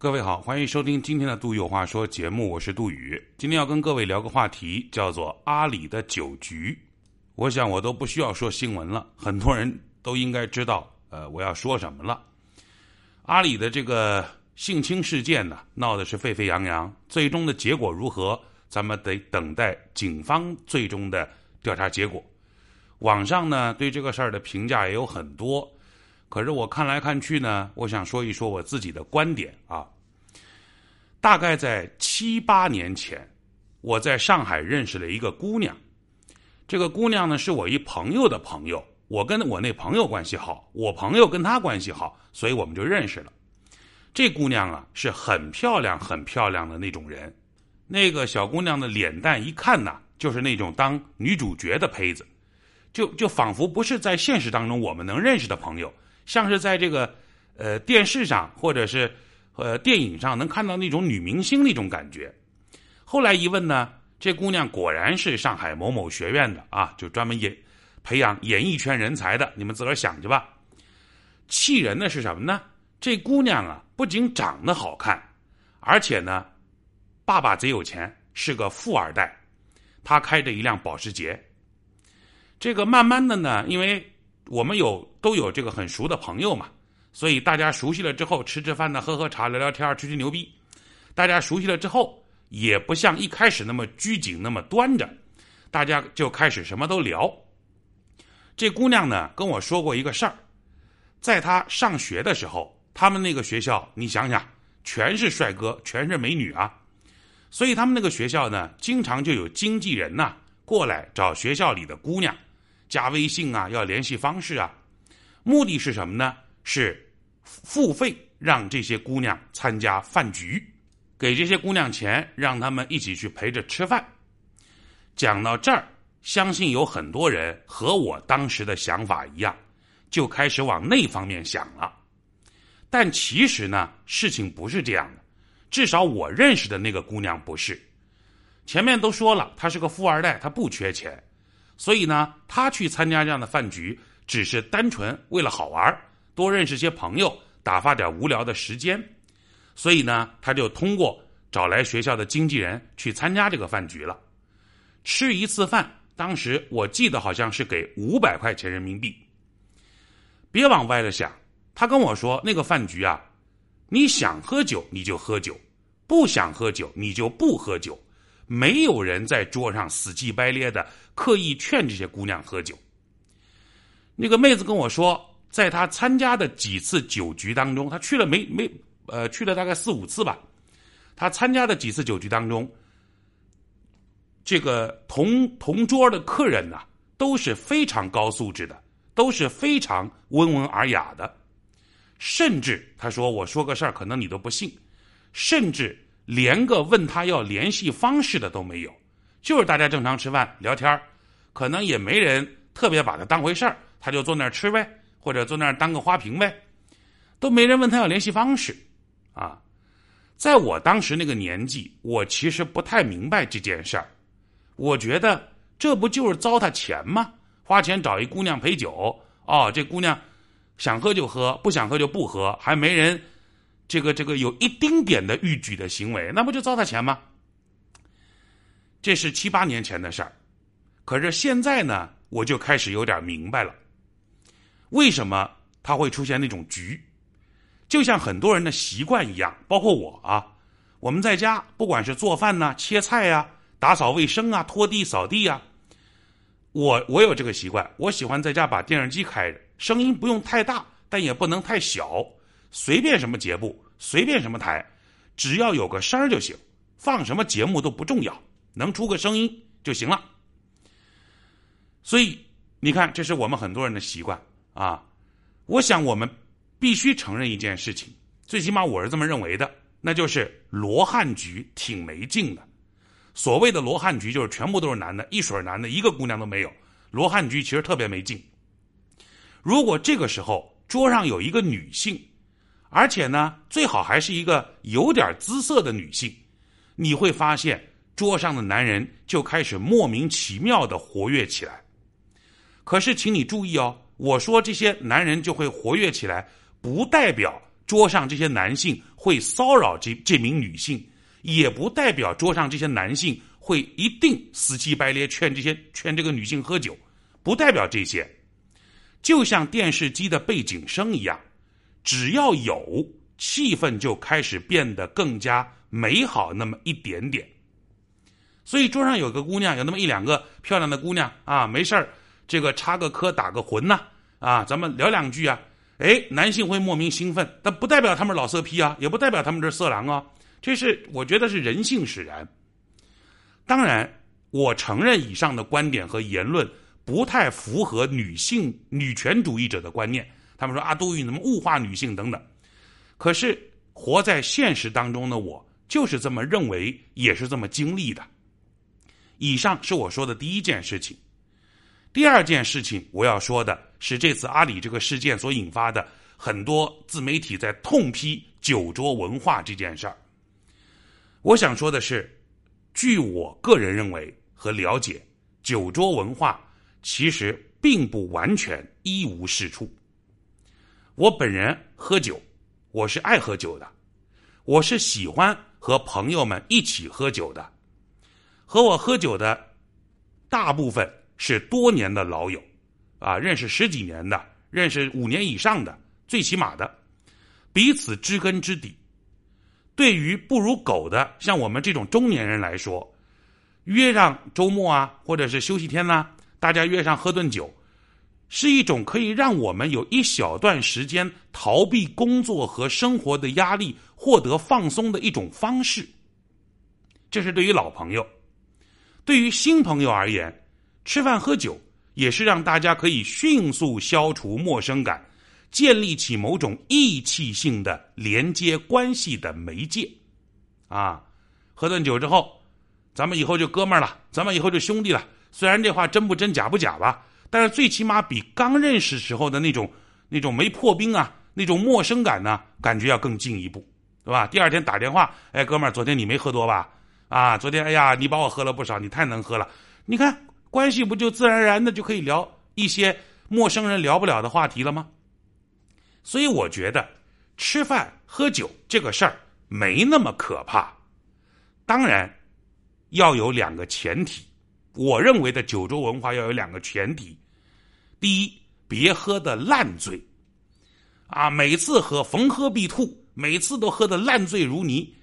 各位好，欢迎收听今天的《杜有话说》节目，我是杜宇。今天要跟各位聊个话题，叫做阿里的酒局。我想我都不需要说新闻了，很多人都应该知道，呃，我要说什么了。阿里的这个性侵事件呢，闹的是沸沸扬扬，最终的结果如何，咱们得等待警方最终的调查结果。网上呢，对这个事儿的评价也有很多。可是我看来看去呢，我想说一说我自己的观点啊。大概在七八年前，我在上海认识了一个姑娘。这个姑娘呢，是我一朋友的朋友。我跟我那朋友关系好，我朋友跟她关系好，所以我们就认识了。这姑娘啊，是很漂亮、很漂亮的那种人。那个小姑娘的脸蛋一看呐，就是那种当女主角的胚子，就就仿佛不是在现实当中我们能认识的朋友。像是在这个呃电视上或者是呃电影上能看到那种女明星那种感觉。后来一问呢，这姑娘果然是上海某某学院的啊，就专门演培养演艺圈人才的。你们自个儿想去吧。气人的是什么呢？这姑娘啊，不仅长得好看，而且呢，爸爸贼有钱，是个富二代。他开着一辆保时捷。这个慢慢的呢，因为。我们有都有这个很熟的朋友嘛，所以大家熟悉了之后，吃吃饭呢，喝喝茶，聊聊天，吹吹牛逼。大家熟悉了之后，也不像一开始那么拘谨，那么端着，大家就开始什么都聊。这姑娘呢跟我说过一个事儿，在她上学的时候，他们那个学校，你想想，全是帅哥，全是美女啊，所以他们那个学校呢，经常就有经纪人呐过来找学校里的姑娘。加微信啊，要联系方式啊，目的是什么呢？是付费让这些姑娘参加饭局，给这些姑娘钱，让他们一起去陪着吃饭。讲到这儿，相信有很多人和我当时的想法一样，就开始往那方面想了。但其实呢，事情不是这样的，至少我认识的那个姑娘不是。前面都说了，她是个富二代，她不缺钱。所以呢，他去参加这样的饭局，只是单纯为了好玩多认识些朋友，打发点无聊的时间。所以呢，他就通过找来学校的经纪人去参加这个饭局了。吃一次饭，当时我记得好像是给五百块钱人民币。别往歪了想，他跟我说那个饭局啊，你想喝酒你就喝酒，不想喝酒你就不喝酒。没有人在桌上死乞白咧的刻意劝这些姑娘喝酒。那个妹子跟我说，在她参加的几次酒局当中，她去了没没呃去了大概四五次吧。她参加的几次酒局当中，这个同同桌的客人呢都是非常高素质的，都是非常温文尔雅的，甚至她说我说个事儿，可能你都不信，甚至。连个问他要联系方式的都没有，就是大家正常吃饭聊天可能也没人特别把他当回事儿，他就坐那儿吃呗，或者坐那儿当个花瓶呗，都没人问他要联系方式，啊，在我当时那个年纪，我其实不太明白这件事儿，我觉得这不就是糟蹋钱吗？花钱找一姑娘陪酒，哦，这姑娘想喝就喝，不想喝就不喝，还没人。这个这个有一丁点的逾矩的行为，那不就糟蹋钱吗？这是七八年前的事儿，可是现在呢，我就开始有点明白了，为什么他会出现那种局？就像很多人的习惯一样，包括我啊，我们在家不管是做饭呐、切菜呀、打扫卫生啊、拖地扫地呀，我我有这个习惯，我喜欢在家把电视机开着，声音不用太大，但也不能太小。随便什么节目，随便什么台，只要有个声儿就行，放什么节目都不重要，能出个声音就行了。所以你看，这是我们很多人的习惯啊。我想我们必须承认一件事情，最起码我是这么认为的，那就是罗汉局挺没劲的。所谓的罗汉局，就是全部都是男的，一水男的，一个姑娘都没有。罗汉局其实特别没劲。如果这个时候桌上有一个女性，而且呢，最好还是一个有点姿色的女性，你会发现桌上的男人就开始莫名其妙的活跃起来。可是，请你注意哦，我说这些男人就会活跃起来，不代表桌上这些男性会骚扰这这名女性，也不代表桌上这些男性会一定死乞白咧劝这些劝这个女性喝酒，不代表这些。就像电视机的背景声一样，只要有气氛，就开始变得更加美好那么一点点。所以桌上有个姑娘，有那么一两个漂亮的姑娘啊，没事儿，这个插个科打个魂呐，啊，咱们聊两句啊，哎，男性会莫名兴奋，但不代表他们老色批啊，也不代表他们是色狼啊，这是我觉得是人性使然。当然，我承认以上的观点和言论不太符合女性女权主义者的观念，他们说啊，杜宇怎么物化女性等等。可是活在现实当中的我就是这么认为，也是这么经历的。以上是我说的第一件事情，第二件事情我要说的是这次阿里这个事件所引发的很多自媒体在痛批酒桌文化这件事儿。我想说的是，据我个人认为和了解，酒桌文化其实并不完全一无是处。我本人喝酒，我是爱喝酒的，我是喜欢和朋友们一起喝酒的。和我喝酒的大部分是多年的老友，啊，认识十几年的，认识五年以上的，最起码的，彼此知根知底。对于不如狗的像我们这种中年人来说，约上周末啊，或者是休息天呐，大家约上喝顿酒，是一种可以让我们有一小段时间逃避工作和生活的压力，获得放松的一种方式。这是对于老朋友。对于新朋友而言，吃饭喝酒也是让大家可以迅速消除陌生感、建立起某种义气性的连接关系的媒介。啊，喝顿酒之后，咱们以后就哥们儿了，咱们以后就兄弟了。虽然这话真不真假不假吧，但是最起码比刚认识时候的那种那种没破冰啊，那种陌生感呢，感觉要更进一步，对吧？第二天打电话，哎，哥们儿，昨天你没喝多吧？啊，昨天哎呀，你把我喝了不少，你太能喝了。你看关系不就自然而然的就可以聊一些陌生人聊不了的话题了吗？所以我觉得吃饭喝酒这个事儿没那么可怕。当然要有两个前提，我认为的酒桌文化要有两个前提：第一，别喝的烂醉，啊，每次喝逢喝必吐，每次都喝的烂醉如泥，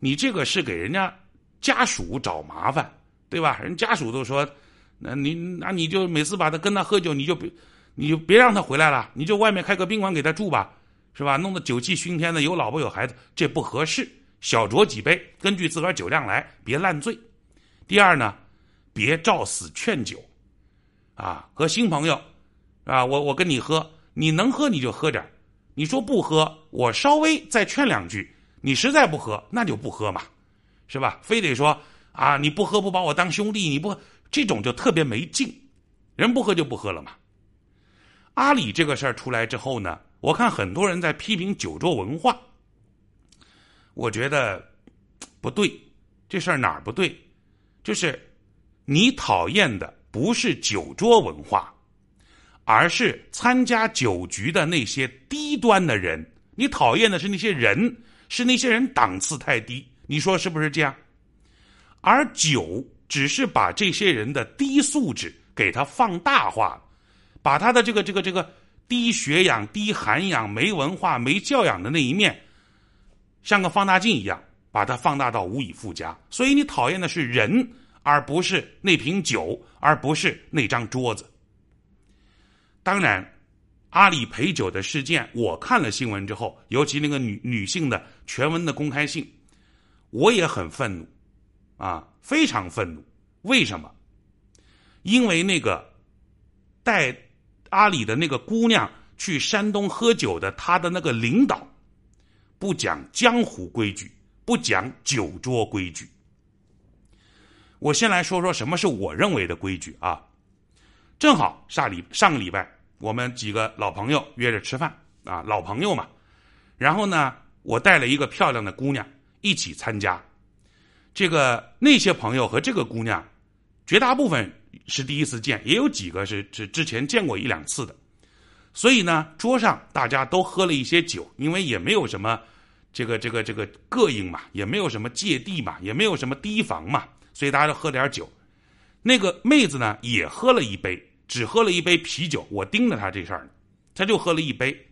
你这个是给人家。家属找麻烦，对吧？人家属都说，那你那你就每次把他跟他喝酒，你就别你就别让他回来了，你就外面开个宾馆给他住吧，是吧？弄得酒气熏天的，有老婆有孩子，这不合适。小酌几杯，根据自个儿酒量来，别烂醉。第二呢，别照死劝酒，啊，和新朋友，啊，我我跟你喝，你能喝你就喝点你说不喝，我稍微再劝两句，你实在不喝，那就不喝嘛。是吧？非得说啊，你不喝不把我当兄弟，你不这种就特别没劲。人不喝就不喝了嘛。阿里这个事儿出来之后呢，我看很多人在批评酒桌文化，我觉得不对。这事儿哪儿不对？就是你讨厌的不是酒桌文化，而是参加酒局的那些低端的人。你讨厌的是那些人，是那些人档次太低。你说是不是这样？而酒只是把这些人的低素质给他放大化，把他的这个这个这个低学养、低涵养、没文化、没教养的那一面，像个放大镜一样，把它放大到无以复加。所以你讨厌的是人，而不是那瓶酒，而不是那张桌子。当然，阿里陪酒的事件，我看了新闻之后，尤其那个女女性的全文的公开信。我也很愤怒，啊，非常愤怒。为什么？因为那个带阿里的那个姑娘去山东喝酒的，他的那个领导不讲江湖规矩，不讲酒桌规矩。我先来说说什么是我认为的规矩啊。正好上礼上个礼拜，我们几个老朋友约着吃饭啊，老朋友嘛。然后呢，我带了一个漂亮的姑娘。一起参加，这个那些朋友和这个姑娘，绝大部分是第一次见，也有几个是是之前见过一两次的。所以呢，桌上大家都喝了一些酒，因为也没有什么这个这个这个膈应嘛，也没有什么芥蒂嘛，也没有什么提防嘛，所以大家都喝点酒。那个妹子呢，也喝了一杯，只喝了一杯啤酒。我盯着她这事儿呢，她就喝了一杯。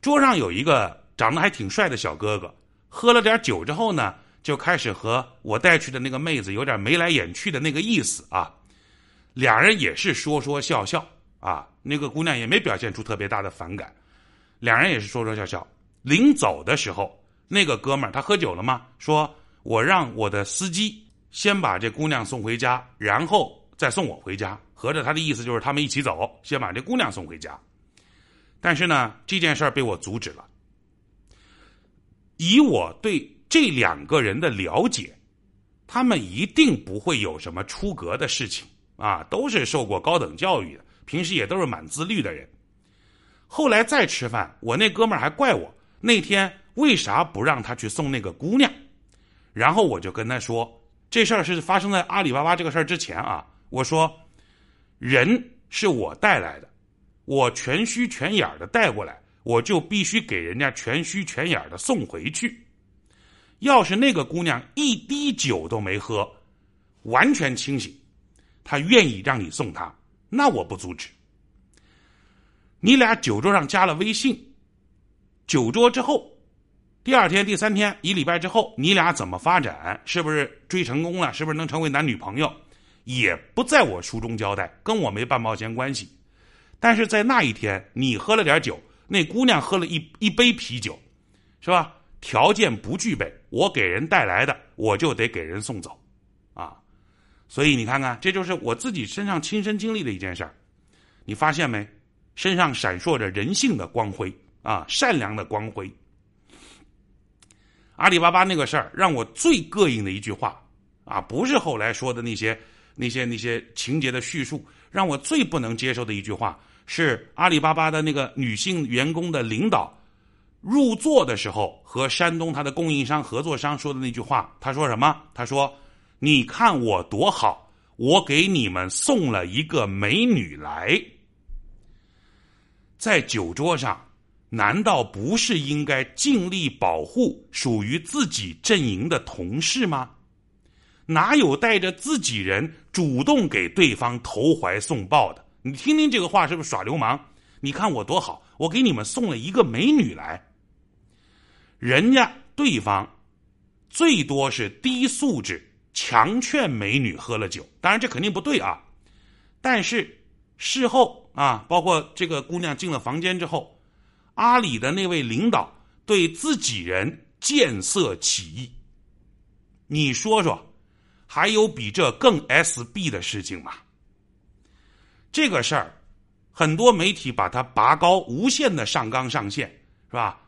桌上有一个长得还挺帅的小哥哥，喝了点酒之后呢，就开始和我带去的那个妹子有点眉来眼去的那个意思啊。俩人也是说说笑笑啊，那个姑娘也没表现出特别大的反感，两人也是说说笑笑。临走的时候，那个哥们儿他喝酒了吗？说我让我的司机先把这姑娘送回家，然后再送我回家。合着他的意思就是他们一起走，先把这姑娘送回家。但是呢，这件事儿被我阻止了。以我对这两个人的了解，他们一定不会有什么出格的事情。啊，都是受过高等教育的，平时也都是蛮自律的人。后来再吃饭，我那哥们儿还怪我那天为啥不让他去送那个姑娘。然后我就跟他说，这事儿是发生在阿里巴巴这个事儿之前啊。我说，人是我带来的，我全虚全眼的带过来，我就必须给人家全虚全眼的送回去。要是那个姑娘一滴酒都没喝，完全清醒。她愿意让你送她，那我不阻止。你俩酒桌上加了微信，酒桌之后，第二天、第三天、一礼拜之后，你俩怎么发展？是不是追成功了？是不是能成为男女朋友？也不在我书中交代，跟我没半毛钱关系。但是在那一天，你喝了点酒，那姑娘喝了一一杯啤酒，是吧？条件不具备，我给人带来的，我就得给人送走，啊。所以你看看，这就是我自己身上亲身经历的一件事儿，你发现没？身上闪烁着人性的光辉啊，善良的光辉。阿里巴巴那个事儿让我最膈应的一句话啊，不是后来说的那些那些那些情节的叙述，让我最不能接受的一句话是阿里巴巴的那个女性员工的领导入座的时候和山东他的供应商合作商说的那句话。他说什么？他说。你看我多好，我给你们送了一个美女来。在酒桌上，难道不是应该尽力保护属于自己阵营的同事吗？哪有带着自己人主动给对方投怀送抱的？你听听这个话是不是耍流氓？你看我多好，我给你们送了一个美女来。人家对方最多是低素质。强劝美女喝了酒，当然这肯定不对啊。但是事后啊，包括这个姑娘进了房间之后，阿里的那位领导对自己人见色起意。你说说，还有比这更 SB 的事情吗？这个事儿，很多媒体把它拔高，无限的上纲上线，是吧？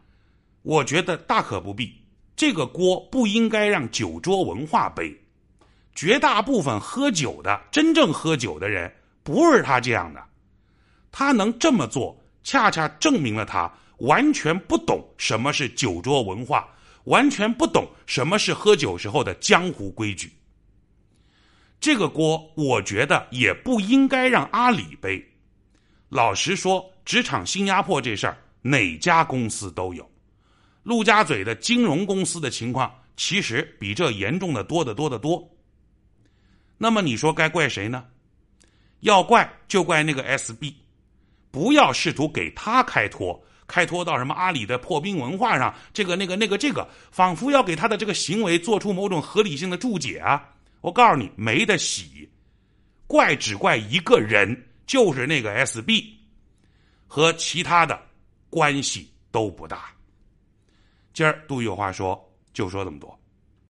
我觉得大可不必，这个锅不应该让酒桌文化背。绝大部分喝酒的、真正喝酒的人不是他这样的，他能这么做，恰恰证明了他完全不懂什么是酒桌文化，完全不懂什么是喝酒时候的江湖规矩。这个锅，我觉得也不应该让阿里背。老实说，职场新压迫这事儿，哪家公司都有。陆家嘴的金融公司的情况，其实比这严重的多得多得多。那么你说该怪谁呢？要怪就怪那个 SB，不要试图给他开脱，开脱到什么阿里的破冰文化上，这个那个那个这个，仿佛要给他的这个行为做出某种合理性的注解啊！我告诉你，没得洗，怪只怪一个人，就是那个 SB，和其他的关系都不大。今儿杜宇有话说，就说这么多。